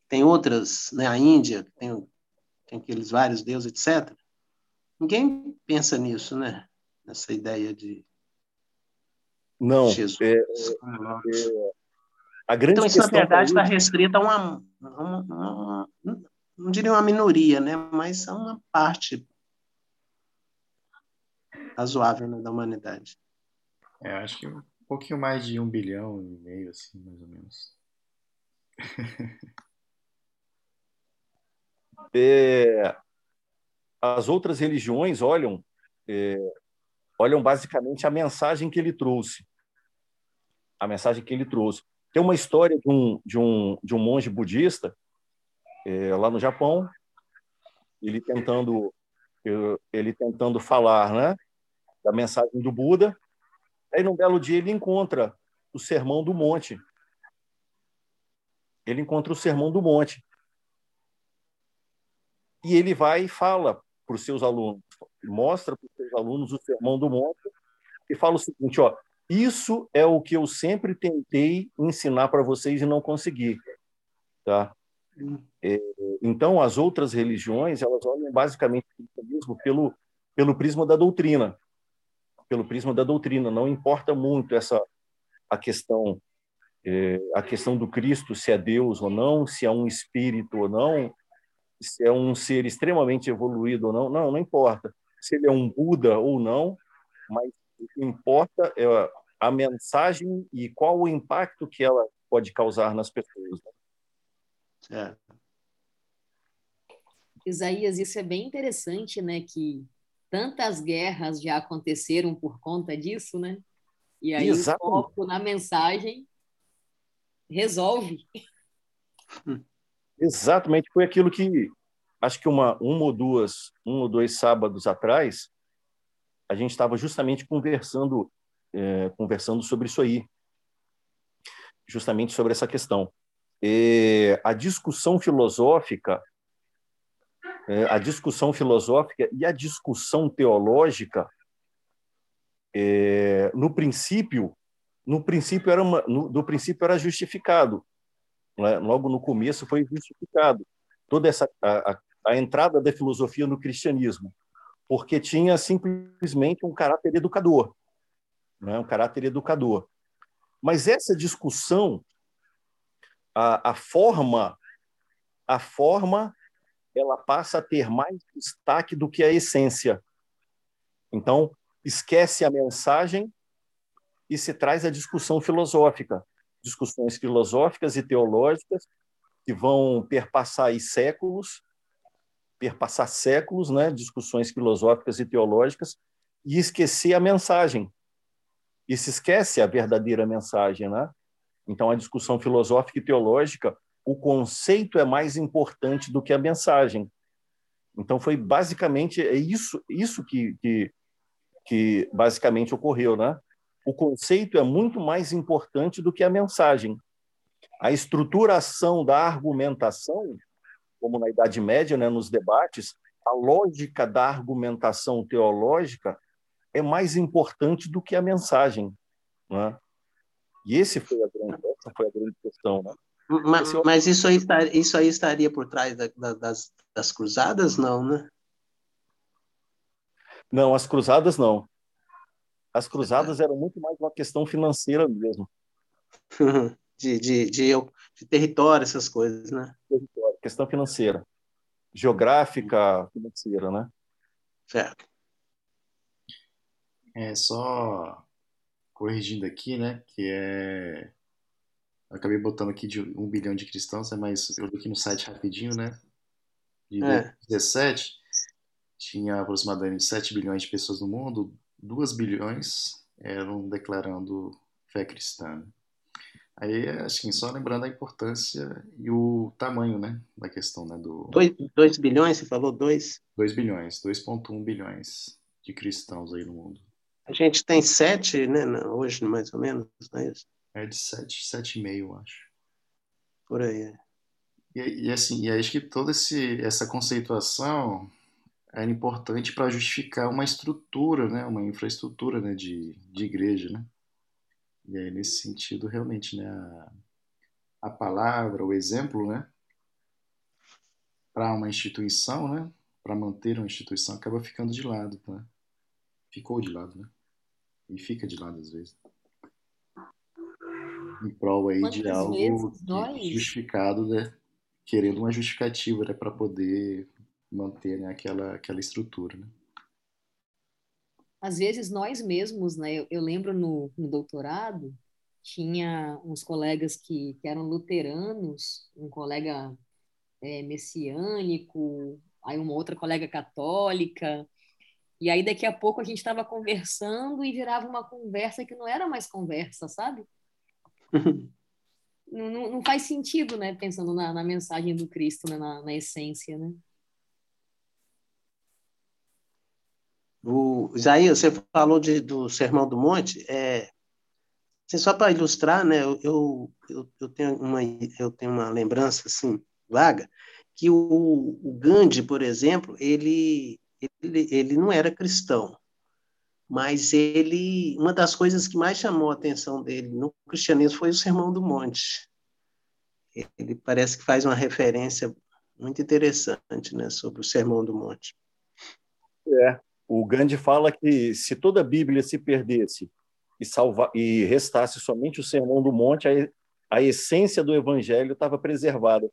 tem outras, né, a Índia, tem tem aqueles vários deuses, etc. Ninguém pensa nisso, né? Nessa ideia de não, Jesus. É, é, a então, isso, na verdade, está restrito a uma, uma, uma, uma, não diria uma minoria, né? mas a uma parte razoável né, da humanidade. É, acho que um pouquinho mais de um bilhão e meio, assim, mais ou menos. É, as outras religiões olham é, olham basicamente a mensagem que ele trouxe. A mensagem que ele trouxe. Tem uma história de um, de um, de um monge budista é, lá no Japão, ele tentando ele tentando falar, né, da mensagem do Buda. Aí, num belo dia, ele encontra o Sermão do Monte. Ele encontra o Sermão do Monte. E ele vai e fala para os seus alunos, mostra para os seus alunos o Sermão do Monte e fala o seguinte, ó, isso é o que eu sempre tentei ensinar para vocês e não consegui, tá? É, então, as outras religiões, elas olham basicamente o cristianismo pelo, pelo prisma da doutrina, pelo prisma da doutrina. Não importa muito essa a questão é, a questão do Cristo, se é Deus ou não, se é um espírito ou não, se é um ser extremamente evoluído ou não, não, não importa. Se ele é um Buda ou não, mas o que importa é a mensagem e qual o impacto que ela pode causar nas pessoas. Né? É. Isaías, isso é bem interessante, né? Que tantas guerras já aconteceram por conta disso, né? E aí Exatamente. o foco na mensagem resolve. Exatamente, foi aquilo que acho que uma, uma ou duas, um ou dois sábados atrás, a gente estava justamente conversando, é, conversando sobre isso aí, justamente sobre essa questão. A discussão filosófica, é, a discussão filosófica e a discussão teológica, é, no princípio, no princípio era uma, no, princípio era justificado, né? logo no começo foi justificado toda essa a, a entrada da filosofia no cristianismo, porque tinha simplesmente um caráter educador, né? um caráter educador. Mas essa discussão, a, a forma, a forma, ela passa a ter mais destaque do que a essência. Então, esquece a mensagem e se traz a discussão filosófica discussões filosóficas e teológicas que vão perpassar aí séculos, perpassar séculos, né, discussões filosóficas e teológicas e esquecer a mensagem. E se esquece a verdadeira mensagem, né? Então a discussão filosófica e teológica, o conceito é mais importante do que a mensagem. Então foi basicamente é isso, isso que, que, que basicamente ocorreu, né? o conceito é muito mais importante do que a mensagem. A estruturação da argumentação, como na Idade Média, né, nos debates, a lógica da argumentação teológica é mais importante do que a mensagem. Né? E esse foi a grande, essa foi a grande questão. Né? Mas, mas isso, aí, isso aí estaria por trás da, da, das, das cruzadas, não, né? Não, as cruzadas não. As cruzadas eram muito mais uma questão financeira mesmo. de, de, de, de território, essas coisas, né? Território, questão financeira. Geográfica, financeira, né? Certo. É, só corrigindo aqui, né, que é... Eu acabei botando aqui de um bilhão de cristãos, né, mas eu vi aqui no site rapidinho, né, de é. 17, tinha aproximadamente 7 bilhões de pessoas no mundo, 2 bilhões eram declarando fé cristã. Aí, assim, só lembrando a importância e o tamanho, né, da questão, né, do... 2 bilhões, você falou 2? 2 bilhões, 2.1 bilhões de cristãos aí no mundo. A gente tem 7, né, hoje, mais ou menos, não é isso? É de 7, 7,5, acho. Por aí, é. E, e, assim, e acho que toda esse, essa conceituação era importante para justificar uma estrutura, né, uma infraestrutura né, de, de igreja. Né? E aí, nesse sentido, realmente, né, a, a palavra, o exemplo, né, para uma instituição, né? Para manter uma instituição, acaba ficando de lado, né? Ficou de lado, né? E fica de lado às vezes. Em prol aí de algo nós... justificado, né? Querendo uma justificativa, né? Para poder manter né? aquela, aquela estrutura, né? Às vezes nós mesmos, né? Eu, eu lembro no, no doutorado, tinha uns colegas que, que eram luteranos, um colega é, messiânico, aí uma outra colega católica, e aí daqui a pouco a gente estava conversando e virava uma conversa que não era mais conversa, sabe? não, não, não, faz sentido, né? Pensando na, na mensagem do Cristo, né? na, na essência, né? O Isaías, você falou de, do Sermão do Monte. É, assim, só para ilustrar, né, eu, eu, eu, tenho uma, eu tenho uma lembrança assim, vaga, que o, o Gandhi, por exemplo, ele, ele, ele não era cristão, mas ele, uma das coisas que mais chamou a atenção dele no cristianismo foi o Sermão do Monte. Ele parece que faz uma referência muito interessante né, sobre o Sermão do Monte. É, o Gandhi fala que se toda a Bíblia se perdesse e, salva, e restasse somente o Sermão do Monte, a, a essência do Evangelho estava preservada.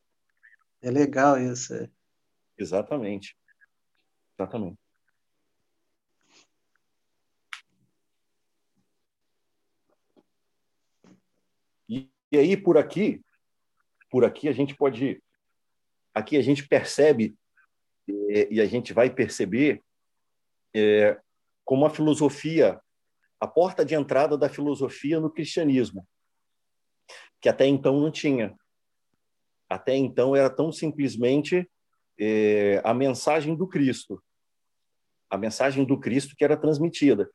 É legal isso. É. Exatamente. Exatamente. E, e aí, por aqui, por aqui a gente pode. Aqui a gente percebe, e, e a gente vai perceber é, como a filosofia, a porta de entrada da filosofia no cristianismo, que até então não tinha. Até então era tão simplesmente é, a mensagem do Cristo, a mensagem do Cristo que era transmitida.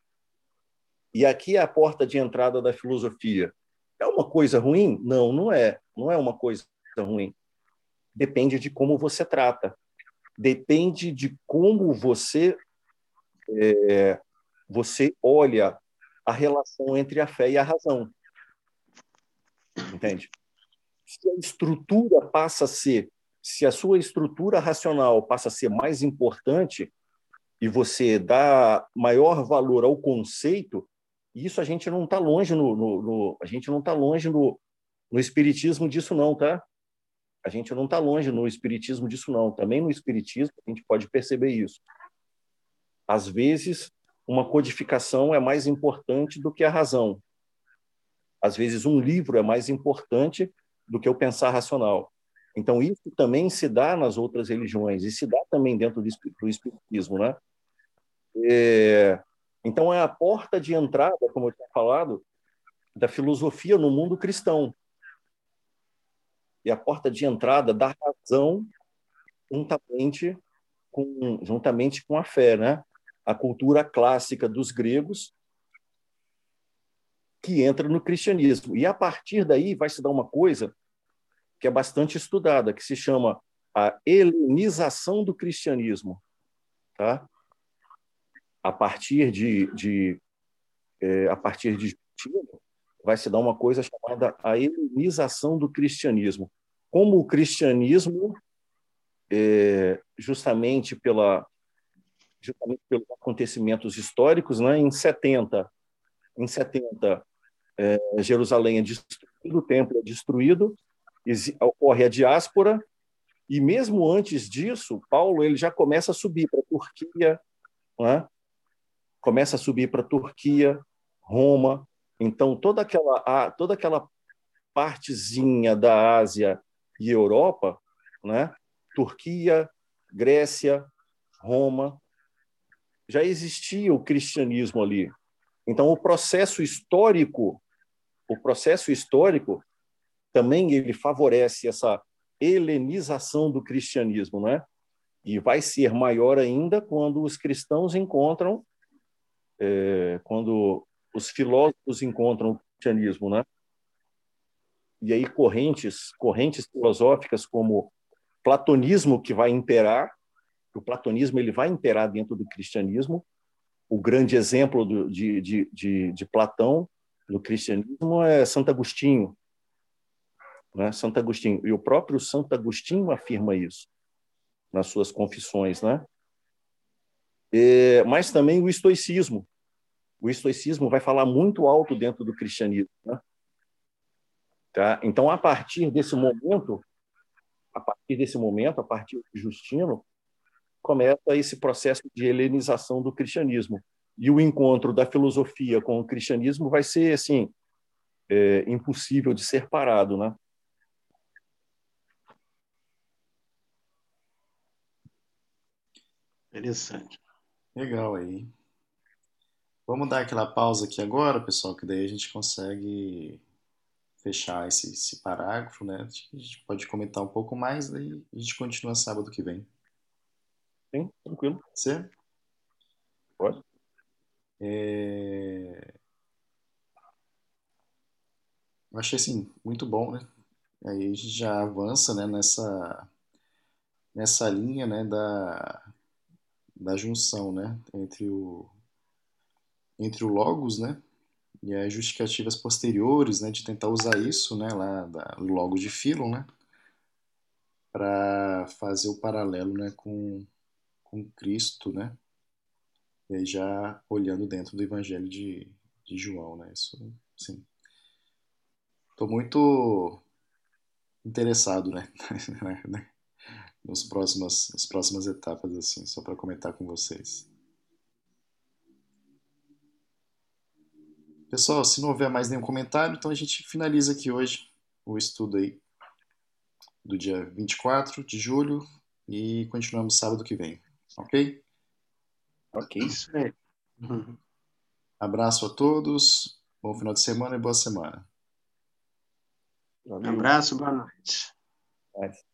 E aqui é a porta de entrada da filosofia. É uma coisa ruim? Não, não é. Não é uma coisa ruim. Depende de como você trata. Depende de como você é, você olha a relação entre a fé e a razão. Entende? Se a estrutura passa a ser, se a sua estrutura racional passa a ser mais importante e você dá maior valor ao conceito, isso a gente não está longe no, no, no, a gente não está longe no, no espiritismo disso não, tá? A gente não está longe no espiritismo disso não. Também no espiritismo a gente pode perceber isso. Às vezes, uma codificação é mais importante do que a razão. Às vezes, um livro é mais importante do que o pensar racional. Então, isso também se dá nas outras religiões e se dá também dentro do espiritismo, né? É, então, é a porta de entrada, como eu tinha falado, da filosofia no mundo cristão. E a porta de entrada da razão juntamente com, juntamente com a fé, né? A cultura clássica dos gregos, que entra no cristianismo. E a partir daí vai se dar uma coisa que é bastante estudada, que se chama a helenização do cristianismo. Tá? A partir de, de é, a partir de Justino, vai se dar uma coisa chamada a helenização do cristianismo. Como o cristianismo, é, justamente pela justamente pelos acontecimentos históricos, né? Em 70, em 70, é, Jerusalém é destruído, o templo é destruído, ocorre a diáspora e mesmo antes disso, Paulo ele já começa a subir para a Turquia, né? começa a subir para a Turquia, Roma. Então toda aquela toda aquela partezinha da Ásia e Europa, né? Turquia, Grécia, Roma, já existia o cristianismo ali. Então, o processo histórico, o processo histórico também ele favorece essa helenização do cristianismo, né? E vai ser maior ainda quando os cristãos encontram, é, quando os filósofos encontram o cristianismo, né? E aí correntes, correntes filosóficas como platonismo que vai imperar, o platonismo ele vai imperar dentro do cristianismo. O grande exemplo do, de, de, de, de, Platão no cristianismo é Santo Agostinho. Né? Santo Agostinho. E o próprio Santo Agostinho afirma isso. nas suas confissões, né? É, mas também o estoicismo. O estoicismo vai falar muito alto dentro do cristianismo, né? Tá? Então, a partir desse momento, a partir desse momento, a partir de Justino, começa esse processo de helenização do cristianismo. E o encontro da filosofia com o cristianismo vai ser assim é, impossível de ser parado, né? Interessante. Legal aí. Vamos dar aquela pausa aqui agora, pessoal, que daí a gente consegue fechar esse, esse parágrafo, né? A gente pode comentar um pouco mais, daí a gente continua sábado que vem. Sim, tranquilo. Certo? Pode. É... Eu achei assim muito bom, né? Aí a gente já avança, né, nessa nessa linha, né, da da junção, né, entre o entre o logos, né, e as justificativas posteriores, né, de tentar usar isso, né, lá da logos de Philon, né, para fazer o paralelo, né, com com Cristo, né, e já olhando dentro do Evangelho de, de João, né, isso, sim. Estou muito interessado, né? Nos próximas, nas próximas etapas, assim, só para comentar com vocês. Pessoal, se não houver mais nenhum comentário, então a gente finaliza aqui hoje o estudo aí do dia 24 de julho e continuamos sábado que vem, ok? Ok. Isso aí. Uhum. Abraço a todos, bom final de semana e boa semana. Um abraço, boa noite. Mas...